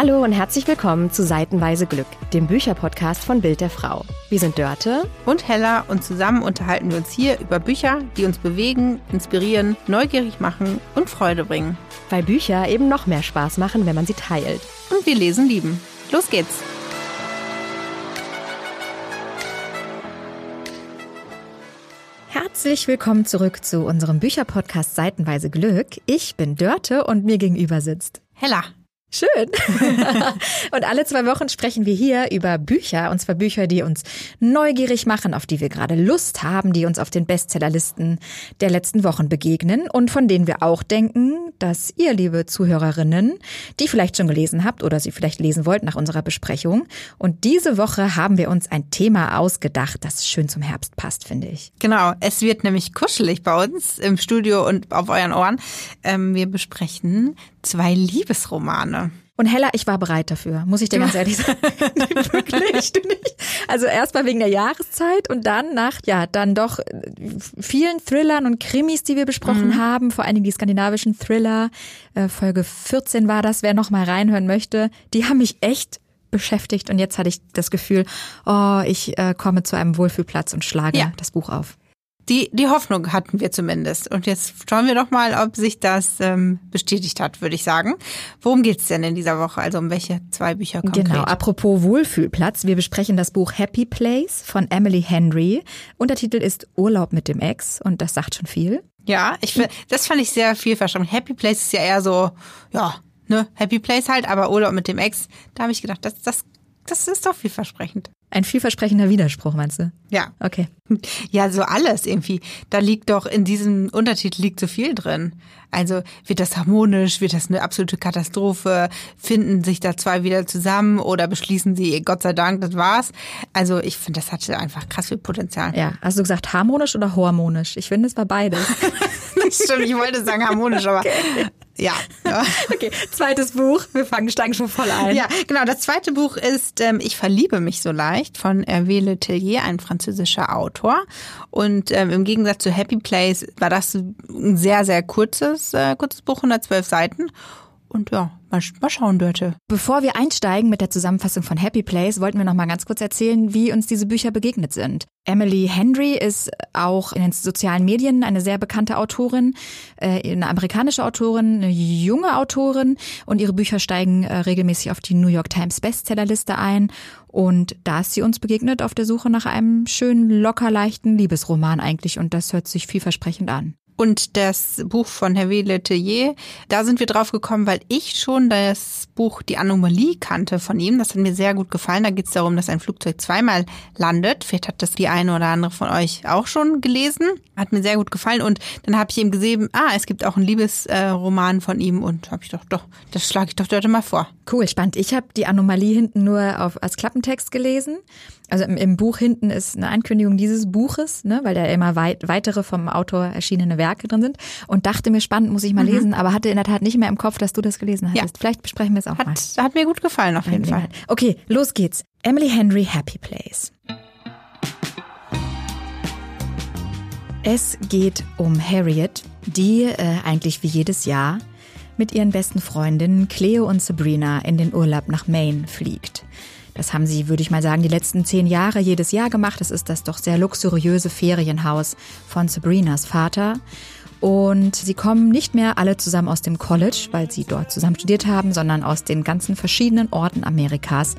Hallo und herzlich willkommen zu Seitenweise Glück, dem Bücherpodcast von Bild der Frau. Wir sind Dörte und Hella und zusammen unterhalten wir uns hier über Bücher, die uns bewegen, inspirieren, neugierig machen und Freude bringen. Weil Bücher eben noch mehr Spaß machen, wenn man sie teilt. Und wir lesen lieben. Los geht's! Herzlich willkommen zurück zu unserem Bücherpodcast Seitenweise Glück. Ich bin Dörte und mir gegenüber sitzt Hella. Schön. und alle zwei Wochen sprechen wir hier über Bücher, und zwar Bücher, die uns neugierig machen, auf die wir gerade Lust haben, die uns auf den Bestsellerlisten der letzten Wochen begegnen und von denen wir auch denken, dass ihr, liebe Zuhörerinnen, die vielleicht schon gelesen habt oder sie vielleicht lesen wollt nach unserer Besprechung. Und diese Woche haben wir uns ein Thema ausgedacht, das schön zum Herbst passt, finde ich. Genau, es wird nämlich kuschelig bei uns im Studio und auf euren Ohren. Ähm, wir besprechen zwei Liebesromane. Und Hella, ich war bereit dafür, muss ich dir ganz ehrlich sagen. Wirklich, du nicht. Also erstmal wegen der Jahreszeit und dann nach, ja, dann doch vielen Thrillern und Krimis, die wir besprochen mhm. haben, vor allen Dingen die skandinavischen Thriller. Äh, Folge 14 war das, wer noch mal reinhören möchte. Die haben mich echt beschäftigt und jetzt hatte ich das Gefühl, oh, ich äh, komme zu einem Wohlfühlplatz und schlage ja. das Buch auf. Die, die Hoffnung hatten wir zumindest. Und jetzt schauen wir doch mal, ob sich das ähm, bestätigt hat, würde ich sagen. Worum geht's denn in dieser Woche? Also um welche zwei Bücher konkret? Genau, apropos Wohlfühlplatz. Wir besprechen das Buch Happy Place von Emily Henry. Untertitel ist Urlaub mit dem Ex und das sagt schon viel. Ja, ich das fand ich sehr vielversprechend. Happy Place ist ja eher so, ja, ne, Happy Place halt, aber Urlaub mit dem Ex, da habe ich gedacht, das, das, das ist doch vielversprechend. Ein vielversprechender Widerspruch, meinst du? Ja. Okay. Ja, so alles irgendwie. Da liegt doch in diesem Untertitel liegt so viel drin. Also wird das harmonisch, wird das eine absolute Katastrophe, finden sich da zwei wieder zusammen oder beschließen sie, Gott sei Dank, das war's. Also ich finde, das hatte einfach krass viel Potenzial. Ja, hast du gesagt harmonisch oder hormonisch? Ich finde, es war beides. das stimmt, ich wollte sagen harmonisch, aber okay. Ja. okay, zweites Buch. Wir fangen, steigen schon voll ein. Ja, genau. Das zweite Buch ist ähm, Ich verliebe mich so leicht von Hervé Le Tellier, ein französischer Autor. Und ähm, im Gegensatz zu Happy Place war das ein sehr, sehr kurzes, äh, kurzes Buch, 112 Seiten. Und ja, mal, mal schauen, Dörte. Bevor wir einsteigen mit der Zusammenfassung von Happy Place, wollten wir noch mal ganz kurz erzählen, wie uns diese Bücher begegnet sind. Emily Henry ist auch in den sozialen Medien eine sehr bekannte Autorin, äh, eine amerikanische Autorin, eine junge Autorin und ihre Bücher steigen äh, regelmäßig auf die New York Times Bestsellerliste ein. Und da ist sie uns begegnet auf der Suche nach einem schönen, locker leichten Liebesroman eigentlich und das hört sich vielversprechend an und das Buch von Hervé Letelier. Da sind wir drauf gekommen, weil ich schon das Buch Die Anomalie kannte von ihm. Das hat mir sehr gut gefallen. Da geht es darum, dass ein Flugzeug zweimal landet. Vielleicht hat das die eine oder andere von euch auch schon gelesen. Hat mir sehr gut gefallen. Und dann habe ich ihm gesehen, ah, es gibt auch einen Liebesroman von ihm. Und habe ich doch, doch, das schlage ich doch dort mal vor. Cool, spannend. Ich habe die Anomalie hinten nur auf, als Klappentext gelesen. Also im, im, Buch hinten ist eine Ankündigung dieses Buches, ne, weil da immer weit, weitere vom Autor erschienene Werke drin sind. Und dachte mir, spannend, muss ich mal mhm. lesen, aber hatte in der Tat nicht mehr im Kopf, dass du das gelesen hattest. Ja. Vielleicht besprechen wir es auch hat, mal. Hat mir gut gefallen, auf jeden Fall. Okay, los geht's. Emily Henry, Happy Place. Es geht um Harriet, die äh, eigentlich wie jedes Jahr mit ihren besten Freundinnen Cleo und Sabrina in den Urlaub nach Maine fliegt. Das haben sie, würde ich mal sagen, die letzten zehn Jahre jedes Jahr gemacht. Das ist das doch sehr luxuriöse Ferienhaus von Sabrinas Vater. Und sie kommen nicht mehr alle zusammen aus dem College, weil sie dort zusammen studiert haben, sondern aus den ganzen verschiedenen Orten Amerikas,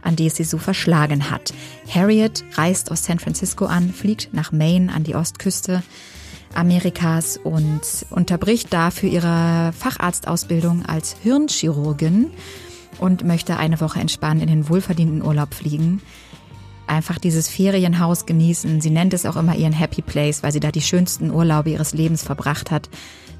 an die es sie so verschlagen hat. Harriet reist aus San Francisco an, fliegt nach Maine an die Ostküste Amerikas und unterbricht dafür ihre Facharztausbildung als Hirnchirurgin und möchte eine Woche entspannen in den wohlverdienten Urlaub fliegen. Einfach dieses Ferienhaus genießen. Sie nennt es auch immer ihren Happy Place, weil sie da die schönsten Urlaube ihres Lebens verbracht hat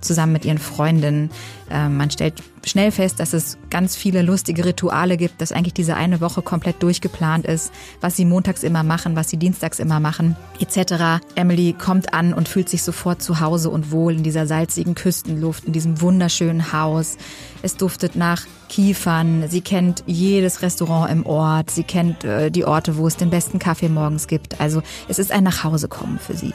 zusammen mit ihren Freundinnen. Ähm, man stellt schnell fest, dass es ganz viele lustige Rituale gibt, dass eigentlich diese eine Woche komplett durchgeplant ist, was sie montags immer machen, was sie dienstags immer machen, etc. Emily kommt an und fühlt sich sofort zu Hause und wohl in dieser salzigen Küstenluft, in diesem wunderschönen Haus. Es duftet nach Kiefern. Sie kennt jedes Restaurant im Ort. Sie kennt äh, die Orte, wo es den besten Kaffee morgens gibt. Also es ist ein Nachhausekommen für sie.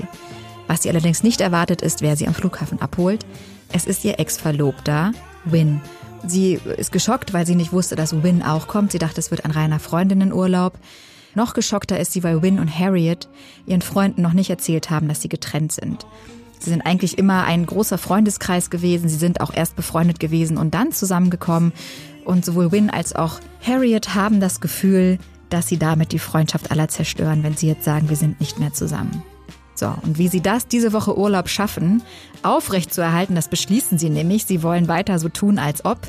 Was sie allerdings nicht erwartet ist, wer sie am Flughafen abholt. Es ist ihr Ex-Verlobter, Win. Sie ist geschockt, weil sie nicht wusste, dass Win auch kommt. Sie dachte, es wird ein reiner Freundinnenurlaub. Noch geschockter ist sie, weil Win und Harriet ihren Freunden noch nicht erzählt haben, dass sie getrennt sind. Sie sind eigentlich immer ein großer Freundeskreis gewesen. Sie sind auch erst befreundet gewesen und dann zusammengekommen. Und sowohl Win als auch Harriet haben das Gefühl, dass sie damit die Freundschaft aller zerstören, wenn sie jetzt sagen, wir sind nicht mehr zusammen. So, und wie sie das diese Woche Urlaub schaffen, aufrecht zu erhalten, das beschließen sie nämlich. Sie wollen weiter so tun, als ob.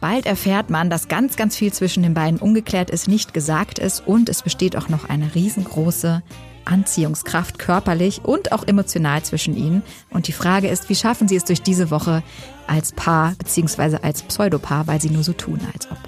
Bald erfährt man, dass ganz, ganz viel zwischen den beiden ungeklärt ist, nicht gesagt ist und es besteht auch noch eine riesengroße Anziehungskraft körperlich und auch emotional zwischen ihnen. Und die Frage ist, wie schaffen sie es durch diese Woche als Paar bzw. als Pseudopaar, weil sie nur so tun, als ob.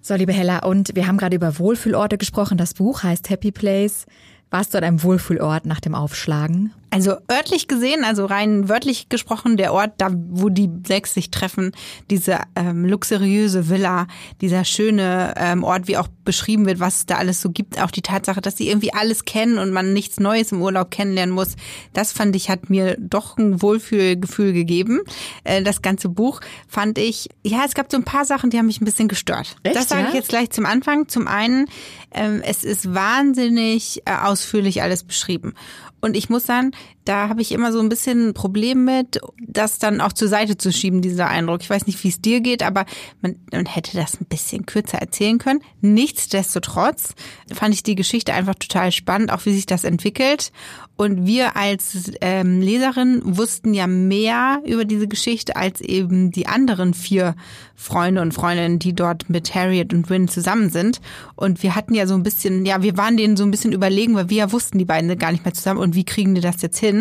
So, liebe Hella, und wir haben gerade über Wohlfühlorte gesprochen. Das Buch heißt Happy Place. Warst du an einem Wohlfühlort nach dem Aufschlagen? Also örtlich gesehen, also rein wörtlich gesprochen, der Ort, da wo die sechs sich treffen, diese ähm, luxuriöse Villa, dieser schöne ähm, Ort, wie auch beschrieben wird, was es da alles so gibt, auch die Tatsache, dass sie irgendwie alles kennen und man nichts Neues im Urlaub kennenlernen muss, das fand ich, hat mir doch ein Wohlfühlgefühl gegeben. Äh, das ganze Buch fand ich, ja, es gab so ein paar Sachen, die haben mich ein bisschen gestört. Echt, das sage ja? ich jetzt gleich zum Anfang. Zum einen, ähm, es ist wahnsinnig äh, ausführlich alles beschrieben. Und ich muss sagen, da habe ich immer so ein bisschen ein Problem mit, das dann auch zur Seite zu schieben, dieser Eindruck. Ich weiß nicht, wie es dir geht, aber man, man hätte das ein bisschen kürzer erzählen können. Nichtsdestotrotz fand ich die Geschichte einfach total spannend, auch wie sich das entwickelt. Und wir als ähm, Leserin wussten ja mehr über diese Geschichte als eben die anderen vier Freunde und Freundinnen, die dort mit Harriet und Win zusammen sind. Und wir hatten ja so ein bisschen, ja, wir waren denen so ein bisschen überlegen, weil wir ja wussten, die beiden sind gar nicht mehr zusammen. Und wie kriegen die das jetzt hin?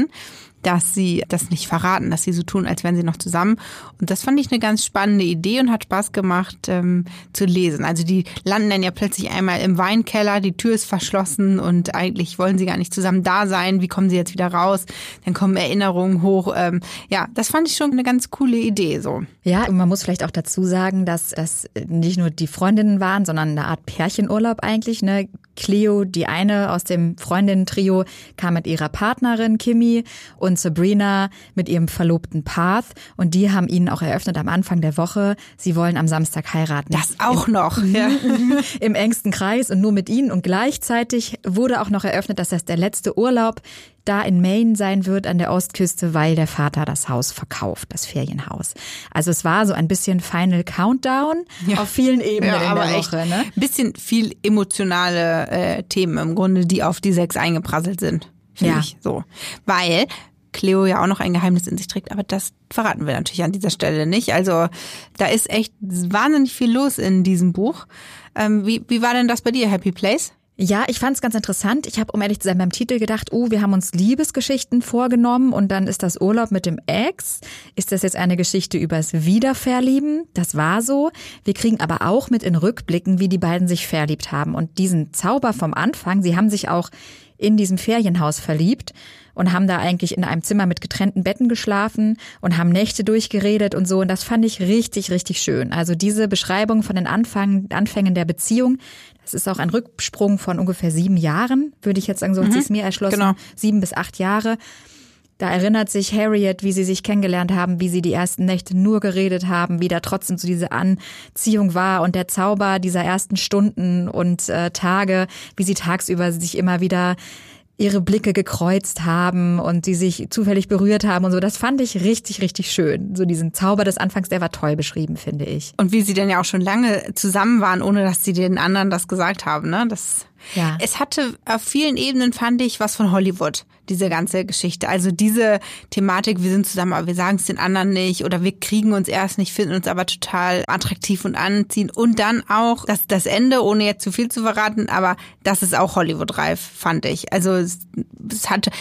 Dass sie das nicht verraten, dass sie so tun, als wären sie noch zusammen. Und das fand ich eine ganz spannende Idee und hat Spaß gemacht ähm, zu lesen. Also die landen dann ja plötzlich einmal im Weinkeller, die Tür ist verschlossen und eigentlich wollen sie gar nicht zusammen da sein. Wie kommen sie jetzt wieder raus? Dann kommen Erinnerungen hoch. Ähm, ja, das fand ich schon eine ganz coole Idee so. Ja, und man muss vielleicht auch dazu sagen, dass es nicht nur die Freundinnen waren, sondern eine Art Pärchenurlaub eigentlich. Ne? Cleo, die eine aus dem Freundinnen-Trio, kam mit ihrer Partnerin Kimi und Sabrina mit ihrem Verlobten Path. Und die haben ihnen auch eröffnet am Anfang der Woche, sie wollen am Samstag heiraten. Das auch noch. Ja. Im engsten Kreis und nur mit ihnen. Und gleichzeitig wurde auch noch eröffnet, dass das der letzte Urlaub da in Maine sein wird an der Ostküste, weil der Vater das Haus verkauft, das Ferienhaus. Also es war so ein bisschen Final Countdown Ja. auf vielen Ebenen Ja, in aber der echt Woche. Ne? ein bisschen viel emotionale äh, Themen im Grunde, die auf die sechs eingeprasselt sind. Finde Ja. ich so. Weil Cleo ja auch noch ein Geheimnis in sich trägt, aber das verraten wir natürlich an dieser Stelle nicht. Also da ist echt wahnsinnig viel los in diesem Buch. Ähm, wie, wie war denn das bei dir, Happy Place? Ja, ich fand es ganz interessant. Ich habe, um ehrlich zu sein, beim Titel gedacht, oh, wir haben uns Liebesgeschichten vorgenommen und dann ist das Urlaub mit dem Ex. Ist das jetzt eine Geschichte übers Wiederverlieben? Das war so. Wir kriegen aber auch mit in Rückblicken, wie die beiden sich verliebt haben. Und diesen Zauber vom Anfang, sie haben sich auch in diesem Ferienhaus verliebt und haben da eigentlich in einem Zimmer mit getrennten Betten geschlafen und haben Nächte durchgeredet und so. Und das fand ich richtig, richtig schön. Also diese Beschreibung von den Anfang, Anfängen der Beziehung, das ist auch ein Rücksprung von ungefähr sieben Jahren, würde ich jetzt sagen, so hat sie es mir erschlossen. genau. Sieben bis acht Jahre. Da erinnert sich Harriet, wie sie sich kennengelernt haben, wie sie die ersten Nächte nur geredet haben, wie da trotzdem so diese Anziehung war und der Zauber dieser ersten Stunden und äh, Tage, wie sie tagsüber sich immer wieder ihre Blicke gekreuzt haben und sie sich zufällig berührt haben und so. Das fand ich richtig, richtig schön. So diesen Zauber des Anfangs, der war toll beschrieben, finde ich. Und wie sie denn ja auch schon lange zusammen waren, ohne dass sie den anderen das gesagt haben, ne? Das Ja. Es hatte auf vielen Ebenen, fand ich, was von Hollywood, diese ganze Geschichte. Also diese Thematik, wir sind zusammen, aber wir sagen es den anderen nicht oder wir kriegen uns erst nicht, finden uns aber total attraktiv und anziehend. Und dann auch das, das Ende, ohne jetzt zu viel zu verraten, aber das ist auch Hollywood-reif, fand ich. Also es, es hatte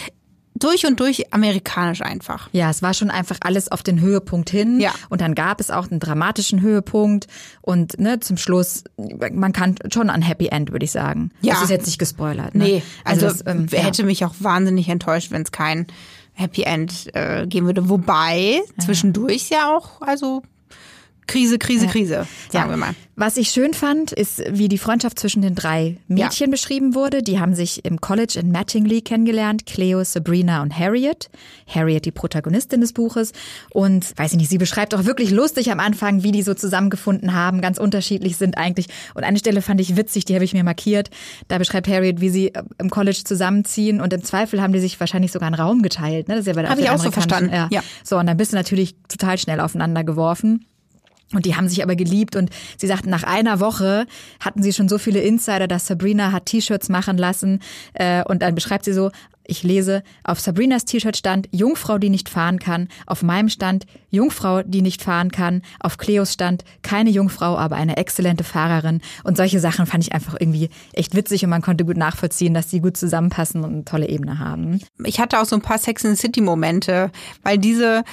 durch und durch amerikanisch einfach. Ja, es war schon einfach alles auf den Höhepunkt hin. Ja. Und dann gab es auch einen dramatischen Höhepunkt. Und ne, zum Schluss, man kann schon ein Happy End, würde ich sagen. Ja. Das ist jetzt nicht gespoilert. Ne? Nee, also, das, ähm, ja. hätte mich auch wahnsinnig enttäuscht, wenn es kein Happy End äh, geben würde. Wobei zwischendurch ja auch, also Krise, Krise, Krise, sagen Ja. wir mal. Was ich schön fand, ist, wie die Freundschaft zwischen den drei Mädchen beschrieben wurde. Die haben sich im College in Mattingly kennengelernt. Cleo, Sabrina und Harriet. Harriet, die Protagonistin des Buches. Und, weiß ich nicht, sie beschreibt auch wirklich lustig am Anfang, wie die so zusammengefunden haben. Ganz unterschiedlich sind eigentlich. Und eine Stelle fand ich witzig, die habe ich mir markiert. Da beschreibt Harriet, wie sie äh, im College zusammenziehen. Und im Zweifel haben die sich wahrscheinlich sogar einen Raum geteilt. Ne? Das ist ja bei der Hab ich auch so verstanden, ja. So, und dann bist du natürlich total schnell aufeinander geworfen. Und die haben sich aber geliebt und sie sagten, nach einer Woche hatten sie schon so viele Insider, dass Sabrina hat T-Shirts machen lassen. Äh, und dann beschreibt sie so, ich lese, auf Sabrinas T-Shirt stand Jungfrau, die nicht fahren kann. Auf meinem stand Jungfrau, die nicht fahren kann. Auf Cleos stand keine Jungfrau, aber eine exzellente Fahrerin. Und solche Sachen fand ich einfach irgendwie echt witzig und man konnte gut nachvollziehen, dass die gut zusammenpassen und eine tolle Ebene haben. Ich hatte auch so ein paar Sex the City Momente, weil diese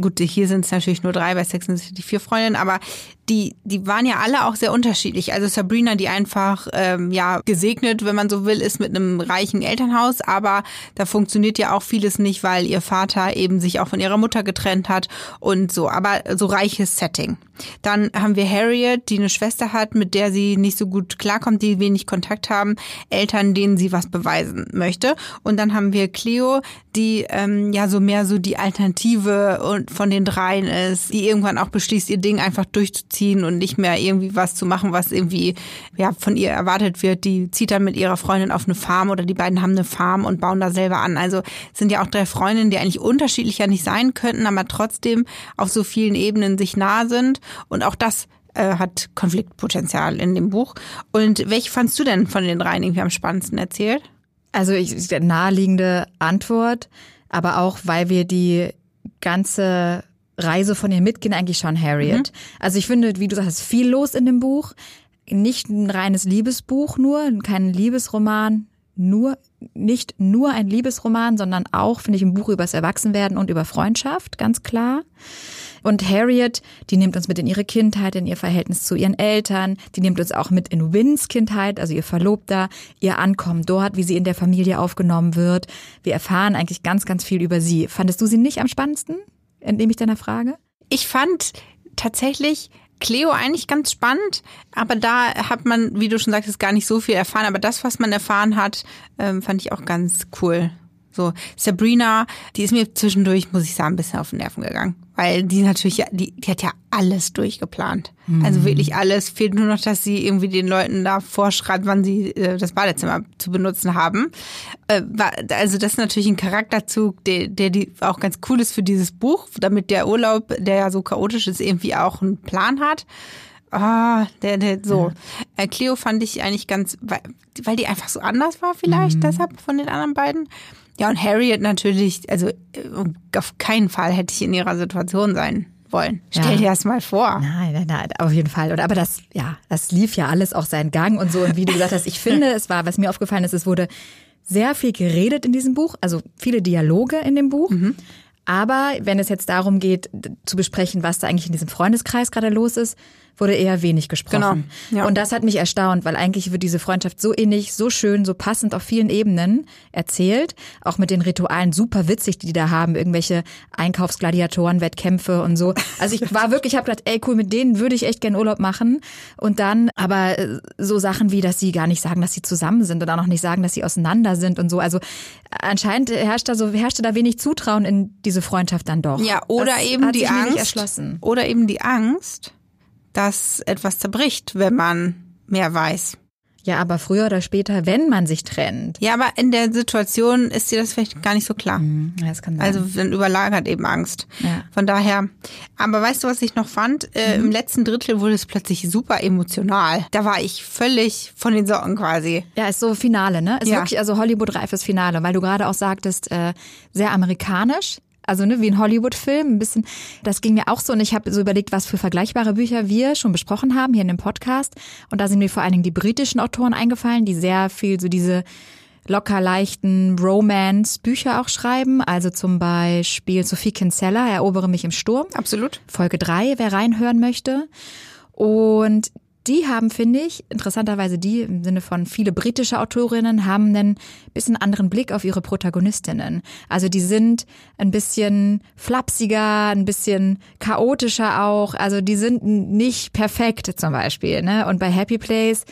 gut, hier sind es natürlich nur drei, bei Sex and the City vier Freundinnen, aber die, die waren ja alle auch sehr unterschiedlich. Also Sabrina, die einfach ähm, ja gesegnet, wenn man so will, ist mit einem reichen Elternhaus, aber da funktioniert ja auch vieles nicht, weil ihr Vater eben sich auch von ihrer Mutter getrennt hat und so. Aber so reiches Setting. Dann haben wir Harriet, die eine Schwester hat, mit der sie nicht so gut klarkommt, die wenig Kontakt haben, Eltern, denen sie was beweisen möchte. Und dann haben wir Cleo, die ähm, ja so mehr so die Alternative von den dreien ist, die irgendwann auch beschließt, ihr Ding einfach durchzuziehen und nicht mehr irgendwie was zu machen, was irgendwie ja von ihr erwartet wird. Die zieht dann mit ihrer Freundin auf eine Farm oder die beiden haben eine Farm und bauen da selber an. Also sind ja auch drei Freundinnen, die eigentlich unterschiedlicher nicht sein könnten, aber trotzdem auf so vielen Ebenen sich nah sind. Und auch das äh, hat Konfliktpotenzial in dem Buch. Und welche fandst du denn von den dreien irgendwie am spannendsten erzählt? Also ich, naheliegende Antwort, aber auch, weil wir die ganze Reise von ihr mitgehen, eigentlich schon Harriet. Also ich finde, wie du sagst, viel los in dem Buch. Nicht ein reines Liebesbuch nur, kein Liebesroman, nur nicht nur ein Liebesroman, sondern auch, finde ich, ein Buch übers Erwachsenwerden und über Freundschaft, ganz klar. Und Harriet, die nimmt uns mit in ihre Kindheit, in ihr Verhältnis zu ihren Eltern, die nimmt uns auch mit in Wins Kindheit, also ihr Verlobter, ihr Ankommen dort, wie sie in der Familie aufgenommen wird. Wir erfahren eigentlich ganz, ganz viel über sie. Fandest du sie nicht am spannendsten? Entnehme ich deiner Frage? Ich fand tatsächlich Cleo eigentlich ganz spannend, aber da hat man, wie du schon sagtest, gar nicht so viel erfahren. Aber das, was man erfahren hat, ähm, fand ich auch ganz cool. So, Sabrina, die ist mir zwischendurch, muss ich sagen, ein bisschen auf den Nerven gegangen. Weil die natürlich, ja- die, die hat ja alles durchgeplant. Also wirklich alles. Fehlt nur noch, dass sie irgendwie den Leuten da vorschreibt, wann sie äh, das Badezimmer zu benutzen haben. Äh, also das ist natürlich ein Charakterzug, der, der die auch ganz cool ist für dieses Buch, damit der Urlaub, der ja so chaotisch ist, irgendwie auch einen Plan hat. Ah, der, der, so. Äh, Cleo fand ich eigentlich ganz, weil, weil die einfach so anders war vielleicht, deshalb von den anderen beiden. Ja, und Harriet natürlich, also äh, auf keinen Fall hätte ich in ihrer Situation sein wollen. Stell Ja. dir das mal vor. Nein, nein, nein, auf jeden Fall. Oder, aber das, ja, das lief ja alles auch seinen Gang und so. Und wie du gesagt hast, ich finde, es war, was mir aufgefallen ist, es wurde sehr viel geredet in diesem Buch, also viele Dialoge in dem Buch. Aber wenn es jetzt darum geht, zu besprechen, was da eigentlich in diesem Freundeskreis gerade los ist, wurde eher wenig gesprochen. Genau, ja. Und das hat mich erstaunt, weil eigentlich wird diese Freundschaft so innig, so schön, so passend auf vielen Ebenen erzählt. Auch mit den Ritualen super witzig, die die da haben. Irgendwelche Einkaufsgladiatoren, Wettkämpfe und so. Also ich war wirklich, ich habe gedacht, ey cool, mit denen würde ich echt gern Urlaub machen. Und dann aber äh, so Sachen wie, dass sie gar nicht sagen, dass sie zusammen sind und auch noch nicht sagen, dass sie auseinander sind und so. Also anscheinend herrscht da so, herrschte da wenig Zutrauen in diese Freundschaft dann doch. Ja, oder das eben die Angst. erschlossen. Oder eben die Angst, dass etwas zerbricht, wenn man mehr weiß. Ja, aber früher oder später, wenn man sich trennt. Ja, aber in der Situation ist dir das vielleicht gar nicht so klar. Ja, das kann sein. Also dann überlagert eben Angst. Ja. Von daher, aber weißt du, was ich noch fand? Äh, Im letzten Drittel wurde es plötzlich super emotional. Da war ich völlig von den Socken quasi. Ja, ist so Finale, ne? Ist Ja. wirklich also Hollywood-reifes Finale, weil du gerade auch sagtest, äh, sehr amerikanisch. Also ne, wie ein Hollywood-Film, ein bisschen. Das ging mir auch so und ich habe so überlegt, was für vergleichbare Bücher wir schon besprochen haben hier in dem Podcast. Und da sind mir vor allen Dingen die britischen Autoren eingefallen, die sehr viel so diese locker leichten Romance-Bücher auch schreiben. Also zum Beispiel Sophie Kinsella, Erobere mich im Sturm. Absolut. Folge 3, wer reinhören möchte. Und die haben, finde ich, interessanterweise die im Sinne von viele britische Autorinnen haben einen bisschen anderen Blick auf ihre Protagonistinnen. Also die sind ein bisschen flapsiger, ein bisschen chaotischer auch. Also die sind nicht perfekt zum Beispiel. Ne? Und bei Happy Place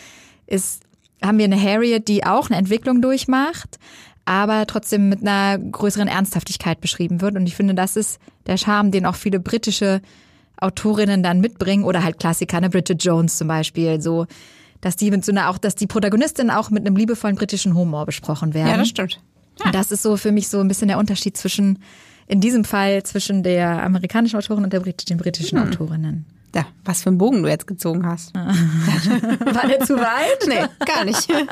ist, haben wir eine Harriet, die auch eine Entwicklung durchmacht, aber trotzdem mit einer größeren Ernsthaftigkeit beschrieben wird. Und ich finde, das ist der Charme, den auch viele britische Autorinnen dann mitbringen oder halt Klassiker, eine Bridget Jones zum Beispiel, so, dass die mit so einer auch, dass die Protagonistinnen auch mit einem liebevollen britischen Humor besprochen werden. Ja, das stimmt. Ja. Und das ist so für mich so ein bisschen der Unterschied zwischen, in diesem Fall zwischen der amerikanischen Autorin und der den britischen hm. Autorinnen. Ja, was für einen Bogen du jetzt gezogen hast. War der zu weit? Nee, gar nicht. Okay.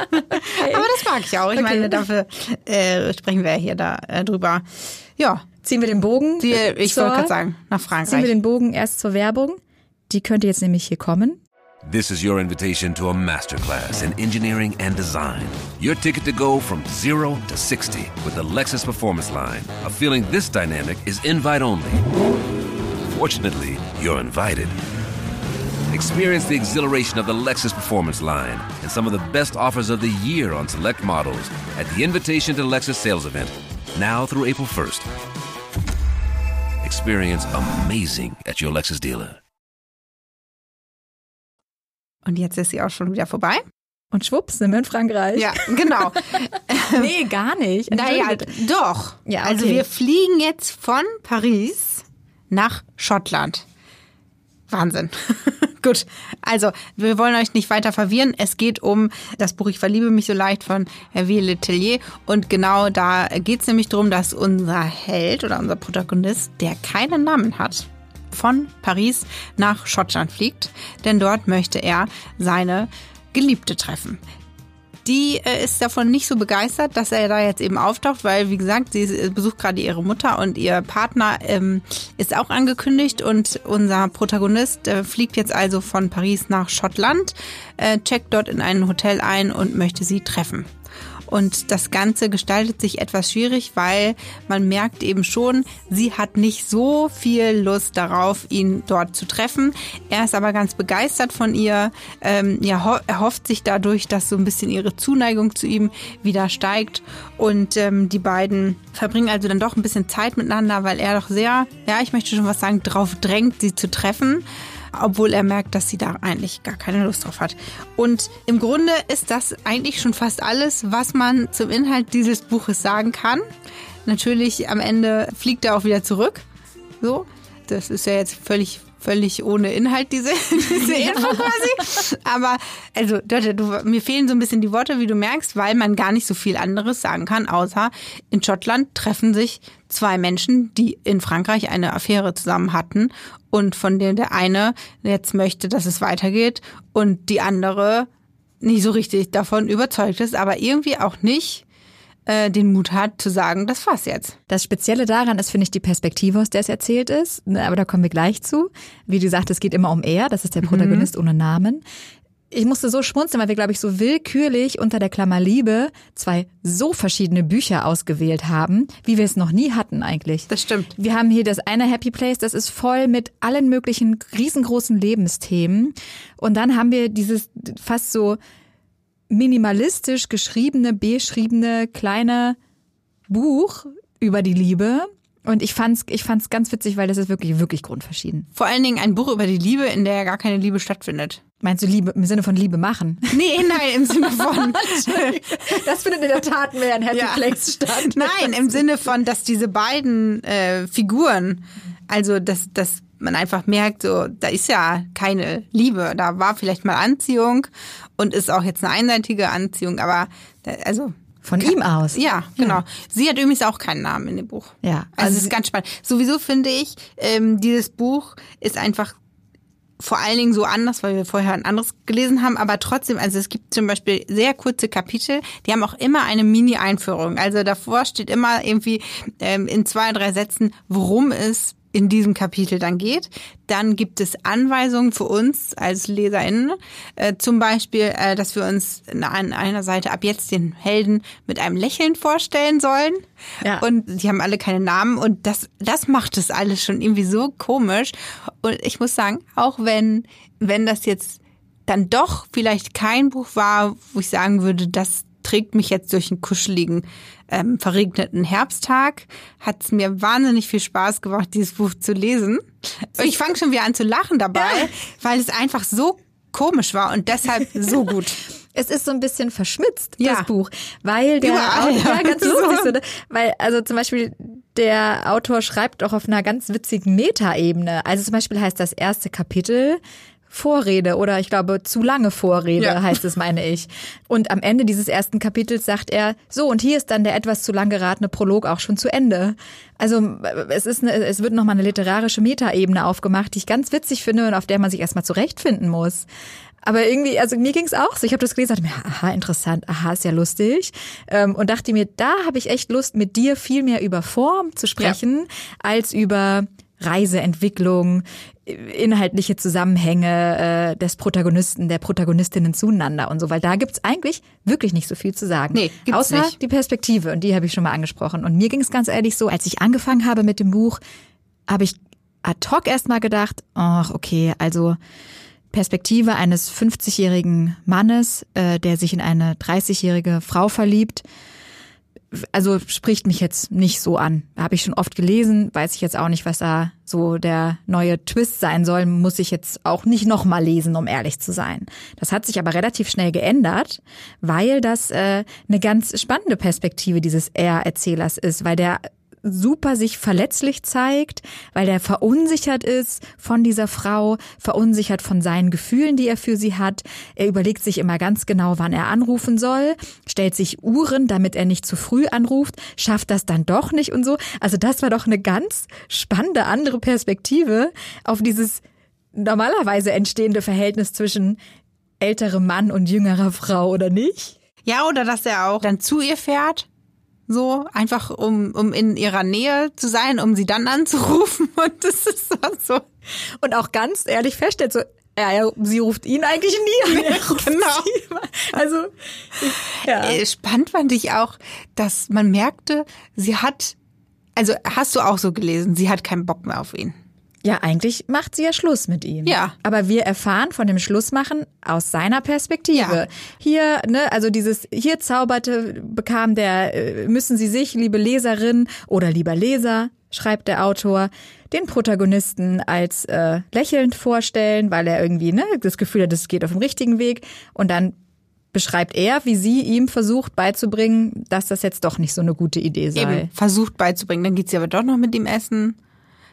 Aber das mag ich auch. Ich okay. meine, dafür äh, sprechen wir ja hier da äh, drüber. Ja, Ziehen wir den Bogen. Die, ich wollte gerade sagen, nach Frankreich. Ziehen wir den Bogen erst zur Werbung. Die könnte jetzt nämlich hier kommen. This is your invitation to a masterclass in engineering and design. Your ticket to go from zero to 60 with the Lexus Performance Line. A feeling this dynamic is invite only. Fortunately, you're invited. Experience the exhilaration of the Lexus Performance Line and some of the best offers of the year on select models at the Invitation to Lexus sales event, now through April 1st. Experience amazing at your Lexus dealer. Und jetzt ist sie auch schon wieder vorbei. Und schwupps, sind wir in Frankreich. Ja, genau. nee, gar nicht. Naja, doch. Ja, also okay. Also wir fliegen jetzt von Paris nach Schottland. Wahnsinn. Gut, also wir wollen euch nicht weiter verwirren. Es geht um das Buch Ich verliebe mich so leicht von Hervé Letellier. Und genau da geht es nämlich darum, dass unser Held oder unser Protagonist, der keinen Namen hat, von Paris nach Schottland fliegt. Denn dort möchte er seine Geliebte treffen die äh, ist davon nicht so begeistert, dass er da jetzt eben auftaucht, weil, wie gesagt, sie besucht gerade ihre Mutter und ihr Partner ähm, ist auch angekündigt und unser Protagonist äh, fliegt jetzt also von Paris nach Schottland, äh, checkt dort in ein Hotel ein und möchte sie treffen. Und das Ganze gestaltet sich etwas schwierig, weil man merkt eben schon, sie hat nicht so viel Lust darauf, ihn dort zu treffen. Er ist aber ganz begeistert von ihr. Ähm, ja, er hofft sich dadurch, dass so ein bisschen ihre Zuneigung zu ihm wieder steigt. Und ähm, die beiden verbringen also dann doch ein bisschen Zeit miteinander, weil er doch sehr, ja, ich möchte schon was sagen, drauf drängt, sie zu treffen obwohl er merkt, dass sie da eigentlich gar keine Lust drauf hat. Und im Grunde ist das eigentlich schon fast alles, was man zum Inhalt dieses Buches sagen kann. Natürlich am Ende fliegt er auch wieder zurück. So, das ist ja jetzt völlig völlig ohne Inhalt, diese, diese Info quasi. Aber also, Dörte, du, mir fehlen so ein bisschen die Worte, wie du merkst, weil man gar nicht so viel anderes sagen kann, außer in Schottland treffen sich zwei Menschen, die in Frankreich eine Affäre zusammen hatten und von denen der eine jetzt möchte, dass es weitergeht und die andere nicht so richtig davon überzeugt ist, aber irgendwie auch nicht äh, den Mut hat zu sagen, das war's jetzt. Das Spezielle daran ist, finde ich, die Perspektive, aus der es erzählt ist. Ne, aber da kommen wir gleich zu. Wie du sagst, es geht immer um er, das ist der mhm. Protagonist mhm. ohne Namen. Ich musste so schmunzeln, weil wir, glaube ich, so willkürlich unter der Klammer Liebe zwei so verschiedene Bücher ausgewählt haben, wie wir es noch nie hatten eigentlich. Das stimmt. Wir haben hier das eine Happy Place, das ist voll mit allen möglichen riesengroßen Lebensthemen. Und dann haben wir dieses fast so minimalistisch geschriebene, beschriebene kleine Buch über die Liebe. Und ich fand's, ich fand's ganz witzig, weil das ist wirklich, wirklich grundverschieden. Vor allen Dingen ein Buch über die Liebe, in der ja gar keine Liebe stattfindet. Meinst du Liebe im Sinne von Liebe machen? Nee, nein, im Sinne von. das findet in der Tat mehr in Happy ja. Place statt. Nein, im Sinne von, dass diese beiden äh, Figuren, also dass, dass man einfach merkt, so, da ist ja keine Liebe. Da war vielleicht mal Anziehung und ist auch jetzt eine einseitige Anziehung, aber also von ihm aus. Ja, genau. Ja. Sie hat übrigens auch keinen Namen in dem Buch. Ja. Also, es ist ganz spannend. Sowieso finde ich, ähm, dieses Buch ist einfach vor allen Dingen so anders, weil wir vorher ein anderes gelesen haben, aber trotzdem, also es gibt zum Beispiel sehr kurze Kapitel, die haben auch immer eine Mini-Einführung. Also davor steht immer irgendwie ähm, in zwei, drei Sätzen, worum es in diesem Kapitel dann geht. Dann gibt es Anweisungen für uns als LeserInnen, äh, zum Beispiel, äh, dass wir uns an einer Seite ab jetzt den Helden mit einem Lächeln vorstellen sollen. Ja. Und die haben alle keine Namen und das, das macht es alles schon irgendwie so komisch. Und ich muss sagen, auch wenn, wenn das jetzt dann doch vielleicht kein Buch war, wo ich sagen würde, das trägt mich jetzt durch einen kuscheligen, ähm, verregneten Herbsttag. Hat es mir wahnsinnig viel Spaß gemacht, dieses Buch zu lesen. Ich fange schon wieder an zu lachen dabei, ja. weil es einfach so komisch war und deshalb so gut. Es ist so ein bisschen verschmitzt, ja. das Buch, weil der Überall, Autor, ja, ganz lustig, so, ne? weil also zum Beispiel der Autor schreibt auch auf einer ganz witzigen Metaebene. Also zum Beispiel heißt das erste Kapitel Vorrede oder ich glaube zu lange Vorrede ja. heißt es, meine ich. Und am Ende dieses ersten Kapitels sagt er, so und hier ist dann der etwas zu lang geratene Prolog auch schon zu Ende. Also es ist eine, es wird nochmal eine literarische Metaebene aufgemacht, die ich ganz witzig finde und auf der man sich erstmal zurechtfinden muss. Aber irgendwie, also mir ging's auch so. Ich habe das gelesen, dachte mir, aha, interessant, aha, ist ja lustig. Ähm, und dachte mir, da habe ich echt Lust, mit dir viel mehr über Form zu sprechen, ja. als über Reiseentwicklung, inhaltliche Zusammenhänge äh, des Protagonisten, der Protagonistinnen zueinander und so, weil da gibt's eigentlich wirklich nicht so viel zu sagen. Nee, gibt's Außer nicht. die Perspektive und die habe ich schon mal angesprochen. Und mir ging's ganz ehrlich so, als ich angefangen habe mit dem Buch, habe ich ad hoc erstmal gedacht, ach okay, also Perspektive eines 50-jährigen Mannes, äh, der sich in eine 30-jährige Frau verliebt also spricht mich jetzt nicht so an. Habe ich schon oft gelesen, weiß ich jetzt auch nicht, was da so der neue Twist sein soll, muss ich jetzt auch nicht nochmal lesen, um ehrlich zu sein. Das hat sich aber relativ schnell geändert, weil das äh, eine ganz spannende Perspektive dieses Er-Erzählers ist, weil der super sich verletzlich zeigt, weil er verunsichert ist von dieser Frau, verunsichert von seinen Gefühlen, die er für sie hat. Er überlegt sich immer ganz genau, wann er anrufen soll, stellt sich Uhren, damit er nicht zu früh anruft, schafft das dann doch nicht und so. Also das war doch eine ganz spannende andere Perspektive auf dieses normalerweise entstehende Verhältnis zwischen älterem Mann und jüngerer Frau, oder nicht? Ja, oder dass er auch dann zu ihr fährt so, einfach um, um in ihrer Nähe zu sein, um sie dann anzurufen. Und das ist so. Und auch ganz ehrlich feststellt, so, ja, sie ruft ihn eigentlich nie an. genau. Also, ja. Äh, spannend fand ich auch, dass man merkte, sie hat, also hast du auch so gelesen, sie hat keinen Bock mehr auf ihn. Ja, eigentlich macht sie ja Schluss mit ihm. Ja. Aber wir erfahren von dem Schlussmachen aus seiner Perspektive. Ja. Hier, ne, also dieses, hier zauberte, bekam der, äh, müssen Sie sich, liebe Leserin oder lieber Leser, schreibt der Autor, den Protagonisten als äh, lächelnd vorstellen, weil er irgendwie ne, das Gefühl hat, es geht auf dem richtigen Weg. Und dann beschreibt er, wie sie ihm versucht beizubringen, dass das jetzt doch nicht so eine gute Idee sei. Eben, versucht beizubringen. Dann geht sie aber doch noch mit ihm essen.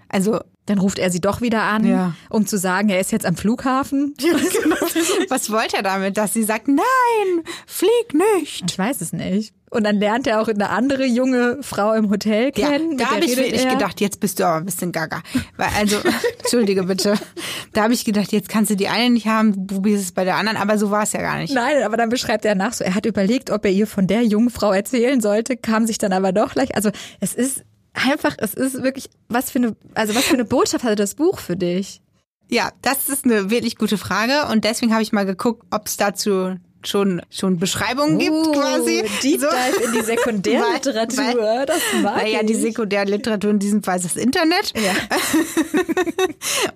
Also dann ruft er sie doch wieder an, ja. um zu sagen, er ist jetzt am Flughafen. Genau. Was wollte er damit, dass sie sagt, nein, flieg nicht? Ich weiß es nicht. Und dann lernt er auch eine andere junge Frau im Hotel kennen. Ja, da habe ich wirklich gedacht, jetzt bist du aber ein bisschen gaga. Weil, also, entschuldige bitte. Da habe ich gedacht, jetzt kannst du die eine nicht haben, probierst es bei der anderen, aber so war es ja gar nicht. Nein, aber dann beschreibt er nach so, er hat überlegt, ob er ihr von der jungen Frau erzählen sollte, kam sich dann aber doch gleich. Also es ist einfach, es ist wirklich, was für eine, also was für eine Botschaft hatte das Buch für dich? Ja, das ist eine wirklich gute Frage und deswegen habe ich mal geguckt, ob es dazu schon, schon Beschreibungen gibt uh, quasi. Deep so. Dive in die Sekundärliteratur, weil, weil, das mag weil ja die Sekundärliteratur in diesem Fall ist das Internet. Ja.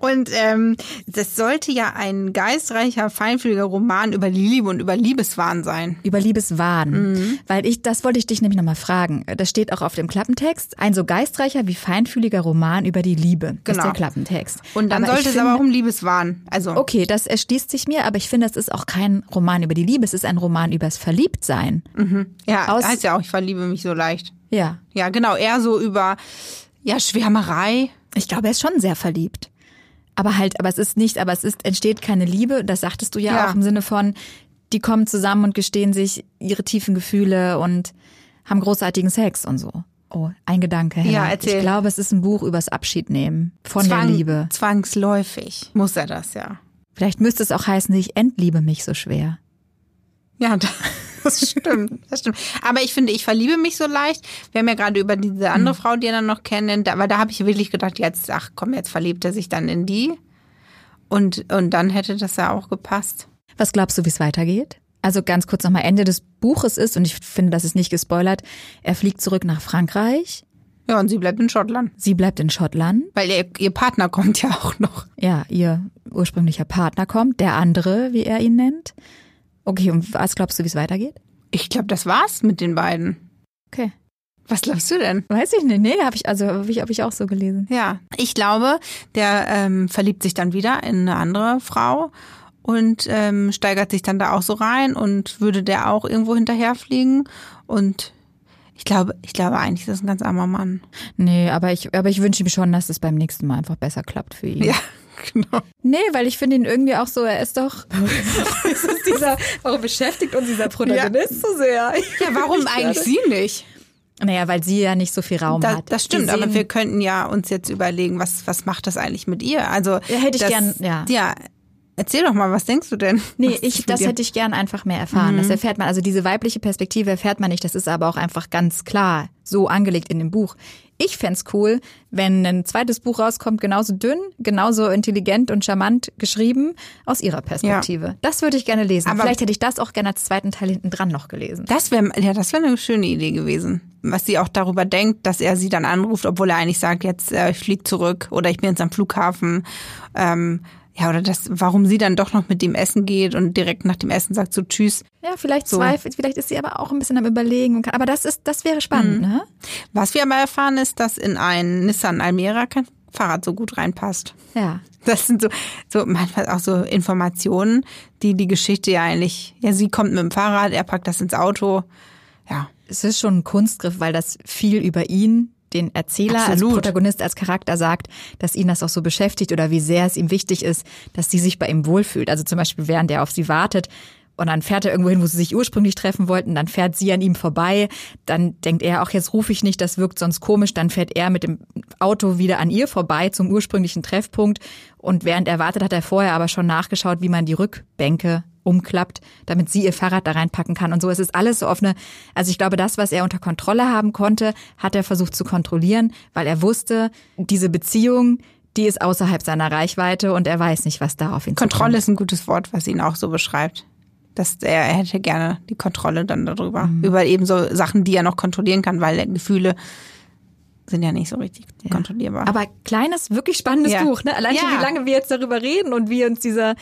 und ähm, das sollte ja ein geistreicher, feinfühliger Roman über Liebe und über Liebeswahn sein. Über Liebeswahn. Mhm. Weil ich, das wollte ich dich nämlich nochmal fragen. Das steht auch auf dem Klappentext. Ein so geistreicher wie feinfühliger Roman über die Liebe. Genau. Ist der Klappentext. Und dann aber sollte es finde, aber auch um Liebeswahn. Also. Okay, das erschließt sich mir, aber ich finde, es ist auch kein Roman über die Liebe Liebe, es ist ein Roman übers Verliebtsein. Mhm. Ja, Aus, heißt ja auch, ich verliebe mich so leicht. Ja. Ja, genau, eher so über, ja, Schwärmerei. Ich glaube, er ist schon sehr verliebt. Aber halt, aber es ist nicht, aber es ist, entsteht keine Liebe, das sagtest du ja, ja. auch im Sinne von, die kommen zusammen und gestehen sich ihre tiefen Gefühle und haben großartigen Sex und so. Oh, ein Gedanke. Hella. Ja, erzähl. Ich glaube, es ist ein Buch übers Abschiednehmen von Zwang, der Liebe. Zwangsläufig muss er das, ja. Vielleicht müsste es auch heißen, ich entliebe mich so schwer. Ja, das stimmt, das stimmt. Aber ich finde, ich verliebe mich so leicht. Wir haben ja gerade über diese andere mhm. Frau, die er dann noch kennt, aber da habe ich wirklich gedacht, jetzt, ach komm, jetzt verliebt er sich dann in die. Und, und dann hätte das ja auch gepasst. Was glaubst du, wie es weitergeht? Also ganz kurz nochmal, Ende des Buches ist, und ich finde, das ist nicht gespoilert, er fliegt zurück nach Frankreich. Ja, und sie bleibt in Schottland. Sie bleibt in Schottland. Weil ihr, ihr Partner kommt ja auch noch. Ja, ihr ursprünglicher Partner kommt, der andere, wie er ihn nennt. Okay, und was glaubst du, wie es weitergeht? Ich glaube, das war's mit den beiden. Okay. Was glaubst du denn? Weiß ich nicht. Nee, habe ich, also habe ich, hab ich auch so gelesen. Ja, ich glaube, der ähm, verliebt sich dann wieder in eine andere Frau und ähm, steigert sich dann da auch so rein und würde der auch irgendwo hinterherfliegen und ich glaube, ich glaube eigentlich, das ist ein ganz armer Mann. Nee, aber ich, aber ich wünsche ihm schon, dass es beim nächsten Mal einfach besser klappt für ihn. Ja, genau. Nee, weil ich finde ihn irgendwie auch so, er ist doch. ist dieser, warum beschäftigt uns dieser Protagonist ja. so sehr? Ja, warum eigentlich sie nicht? Naja, weil sie ja nicht so viel Raum da, hat. Das stimmt, aber wir könnten ja uns jetzt überlegen, was, was macht das eigentlich mit ihr? Also, ja, hätte ich das, gern, ja. Ja, Erzähl doch mal, was denkst du denn? Nee, ich, das hätte ich gern einfach mehr erfahren. Mhm. Das erfährt man, also diese weibliche Perspektive erfährt man nicht. Das ist aber auch einfach ganz klar so angelegt in dem Buch. Ich fände cool, wenn ein zweites Buch rauskommt, genauso dünn, genauso intelligent und charmant geschrieben, aus ihrer Perspektive. Ja. Das würde ich gerne lesen. Aber Vielleicht hätte ich das auch gerne als zweiten Teil hinten dran noch gelesen. Das wäre ja, das wäre eine schöne Idee gewesen. Was sie auch darüber denkt, dass er sie dann anruft, obwohl er eigentlich sagt, jetzt äh, ich fliege zurück oder ich bin jetzt am Flughafen. Ähm, ja, oder das, warum sie dann doch noch mit dem Essen geht und direkt nach dem Essen sagt so Tschüss. Ja, vielleicht so. zweifelt, vielleicht ist sie aber auch ein bisschen am Überlegen. Aber das ist, das wäre spannend, mhm. ne? Was wir aber erfahren ist, dass in einen Nissan Almera kein Fahrrad so gut reinpasst. Ja. Das sind so, so manchmal auch so Informationen, die die Geschichte ja eigentlich, ja, sie kommt mit dem Fahrrad, er packt das ins Auto. Ja. Es ist schon ein Kunstgriff, weil das viel über ihn den Erzähler Absolut. als Protagonist, als Charakter sagt, dass ihn das auch so beschäftigt oder wie sehr es ihm wichtig ist, dass sie sich bei ihm wohlfühlt. Also zum Beispiel, während er auf sie wartet, und dann fährt er irgendwo hin, wo sie sich ursprünglich treffen wollten. Dann fährt sie an ihm vorbei. Dann denkt er, auch jetzt rufe ich nicht, das wirkt sonst komisch. Dann fährt er mit dem Auto wieder an ihr vorbei zum ursprünglichen Treffpunkt. Und während er wartet, hat er vorher aber schon nachgeschaut, wie man die Rückbänke umklappt, damit sie ihr Fahrrad da reinpacken kann. Und so ist es alles so offene. Also ich glaube, das, was er unter Kontrolle haben konnte, hat er versucht zu kontrollieren, weil er wusste, diese Beziehung, die ist außerhalb seiner Reichweite und er weiß nicht, was da auf ihn Kontrolle ist ein gutes Wort, was ihn auch so beschreibt dass er, er hätte gerne die Kontrolle dann darüber, mhm. über eben so Sachen, die er noch kontrollieren kann, weil Gefühle sind ja nicht so richtig ja. kontrollierbar. Aber kleines, wirklich spannendes ja. Buch, ne? Allein ja. schon, wie lange wir jetzt darüber reden und wie uns dieser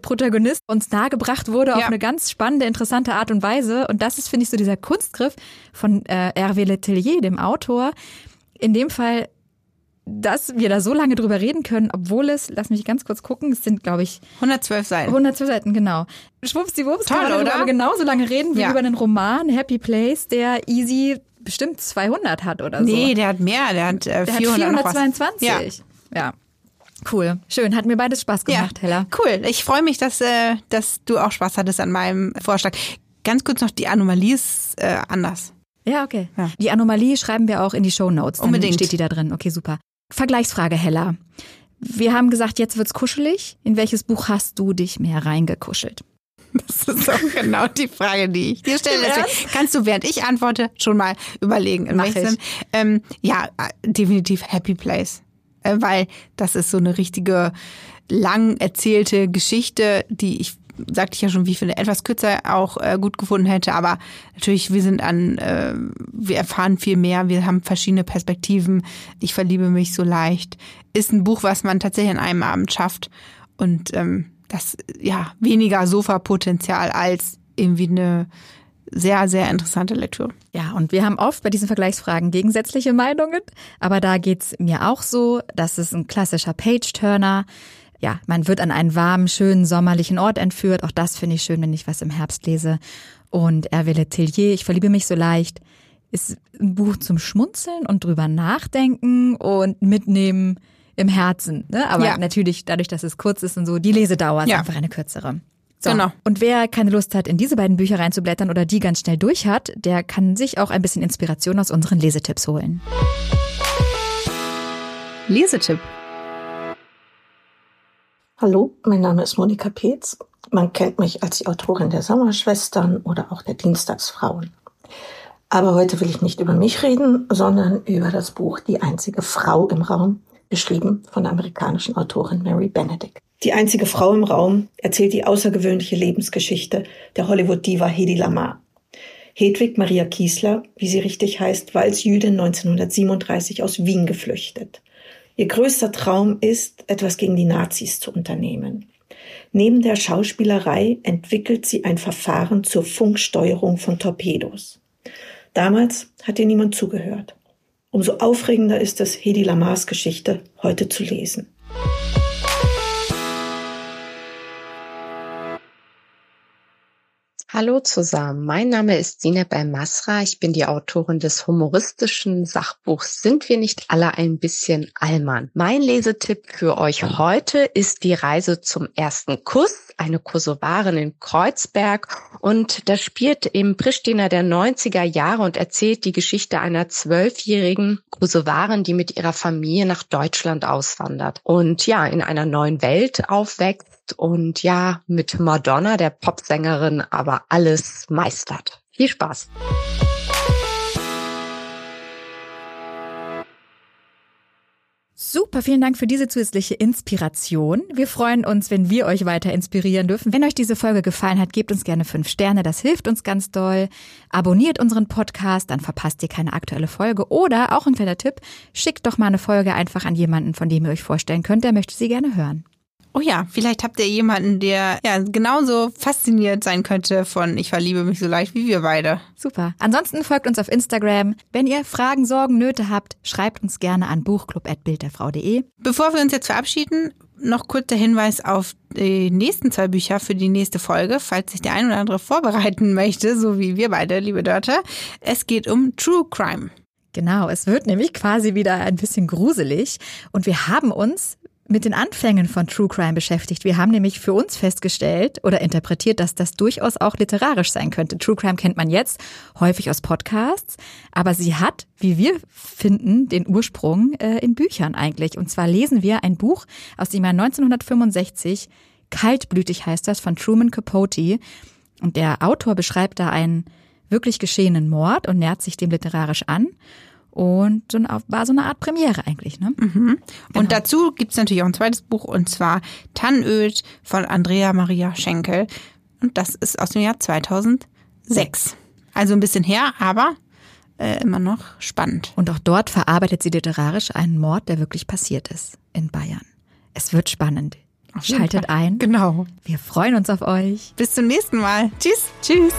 Protagonist uns nahegebracht wurde auf eine ganz spannende, interessante Art und Weise. Und das ist, finde ich, so dieser Kunstgriff von äh, Hervé Letellier, dem Autor. In dem Fall dass wir da so lange drüber reden können, obwohl es, lass mich ganz kurz gucken, es sind, glaube ich, 112 Seiten. 112 Seiten, genau. Schwuppsdiwupps, Toll, kann man aber genauso lange reden wie ja. über einen Roman, Happy Place, der easy bestimmt 200 hat oder so. Nee, der hat mehr, der hat, äh, 400 der hat 422. Ja. ja. Cool, schön, hat mir beides Spaß gemacht, ja, Hella. Cool, ich freue mich, dass, äh, dass du auch Spaß hattest an meinem Vorschlag. Ganz kurz noch, die Anomalie ist äh, anders. Ja, okay. Ja. Die Anomalie schreiben wir auch in die Show Notes. Dann Unbedingt. steht die da drin. Okay, super. Vergleichsfrage, Hella. Wir haben gesagt, jetzt wird's kuschelig. In welches Buch hast du dich mehr reingekuschelt? Das ist auch genau die Frage, die ich dir stelle. Deswegen kannst du, während ich antworte, schon mal überlegen. In Mach ich. Ähm, ja, definitiv Happy Place. Äh, weil das ist so eine richtige lang erzählte Geschichte, die ich sagte ich ja schon, wie ich finde, etwas kürzer auch äh, gut gefunden hätte. Aber natürlich, wir sind an, äh, wir erfahren viel mehr, wir haben verschiedene Perspektiven. Ich verliebe mich so leicht. Ist ein Buch, was man tatsächlich in einem Abend schafft. Und ähm, das, ja, weniger Sofa-Potenzial als irgendwie eine sehr, sehr interessante Lektüre. Ja, und wir haben oft bei diesen Vergleichsfragen gegensätzliche Meinungen, aber da geht's mir auch so. Das ist ein klassischer Page-Turner ja, man wird an einen warmen, schönen, sommerlichen Ort entführt. Auch das finde ich schön, wenn ich was im Herbst lese. Und Hervé Letellier, ich verliebe mich so leicht, ist ein Buch zum Schmunzeln und drüber nachdenken und mitnehmen im Herzen. Ne? Aber ja. natürlich, dadurch, dass es kurz ist und so, die Lesedauer ist ja. einfach eine kürzere. So. Genau. Und wer keine Lust hat, in diese beiden Bücher reinzublättern oder die ganz schnell durch hat, der kann sich auch ein bisschen Inspiration aus unseren Lesetipps holen. Lesetipp. Hallo, mein Name ist Monika Peetz. Man kennt mich als die Autorin der Sommerschwestern oder auch der Dienstagsfrauen. Aber heute will ich nicht über mich reden, sondern über das Buch Die einzige Frau im Raum, geschrieben von der amerikanischen Autorin Mary Benedict. Die einzige Frau im Raum erzählt die außergewöhnliche Lebensgeschichte der Hollywood-Diva Hedy Lamar. Hedwig Maria Kiesler, wie sie richtig heißt, war als Jüdin 1937 aus Wien geflüchtet. Ihr größter Traum ist, etwas gegen die Nazis zu unternehmen. Neben der Schauspielerei entwickelt sie ein Verfahren zur Funksteuerung von Torpedos. Damals hat ihr niemand zugehört. Umso aufregender ist es, Hedi Lamars Geschichte heute zu lesen. Hallo zusammen, mein Name ist Sineb El-Masra. Ich bin die Autorin des humoristischen Sachbuchs Sind wir nicht alle ein bisschen Allmann? Mein Lesetipp für euch heute ist die Reise zum ersten Kuss, eine Kosovarin in Kreuzberg. Und das spielt im Pristina der 90er Jahre und erzählt die Geschichte einer zwölfjährigen Kosovarin, die mit ihrer Familie nach Deutschland auswandert und ja, in einer neuen Welt aufwächst und ja, mit Madonna, der Popsängerin, aber alles meistert. Viel Spaß! Super, vielen Dank für diese zusätzliche Inspiration. Wir freuen uns, wenn wir euch weiter inspirieren dürfen. Wenn euch diese Folge gefallen hat, gebt uns gerne fünf Sterne, das hilft uns ganz doll. Abonniert unseren Podcast, dann verpasst ihr keine aktuelle Folge. Oder auch ein kleiner Tipp, schickt doch mal eine Folge einfach an jemanden, von dem ihr euch vorstellen könnt, der möchte sie gerne hören. Oh ja, vielleicht habt ihr jemanden, der ja genauso fasziniert sein könnte von Ich verliebe mich so leicht wie wir beide. Super. Ansonsten folgt uns auf Instagram. Wenn ihr Fragen, Sorgen, Nöte habt, schreibt uns gerne an buchclub.bildderfrau.de. Bevor wir uns jetzt verabschieden, noch kurz der Hinweis auf die nächsten zwei Bücher für die nächste Folge, falls sich der ein oder andere vorbereiten möchte, so wie wir beide, liebe Dörte. Es geht um True Crime. Genau, es wird nämlich quasi wieder ein bisschen gruselig und wir haben uns mit den Anfängen von True Crime beschäftigt. Wir haben nämlich für uns festgestellt oder interpretiert, dass das durchaus auch literarisch sein könnte. True Crime kennt man jetzt häufig aus Podcasts, aber sie hat, wie wir finden, den Ursprung äh, in Büchern eigentlich. Und zwar lesen wir ein Buch aus dem Jahr 1965, Kaltblütig heißt das, von Truman Capote. Und der Autor beschreibt da einen wirklich geschehenen Mord und nähert sich dem literarisch an. Und so eine, war so eine Art Premiere eigentlich. Ne? Mhm. Genau. Und dazu gibt's natürlich auch ein zweites Buch und zwar Tannöd von Andrea Maria Schenkel. Und das ist aus dem Jahr 2006. Also ein bisschen her, aber äh, immer noch spannend. Und auch dort verarbeitet sie literarisch einen Mord, der wirklich passiert ist in Bayern. Es wird spannend. Schaltet ein. Genau. Wir freuen uns auf euch. Bis zum nächsten Mal. Tschüss. Tschüss.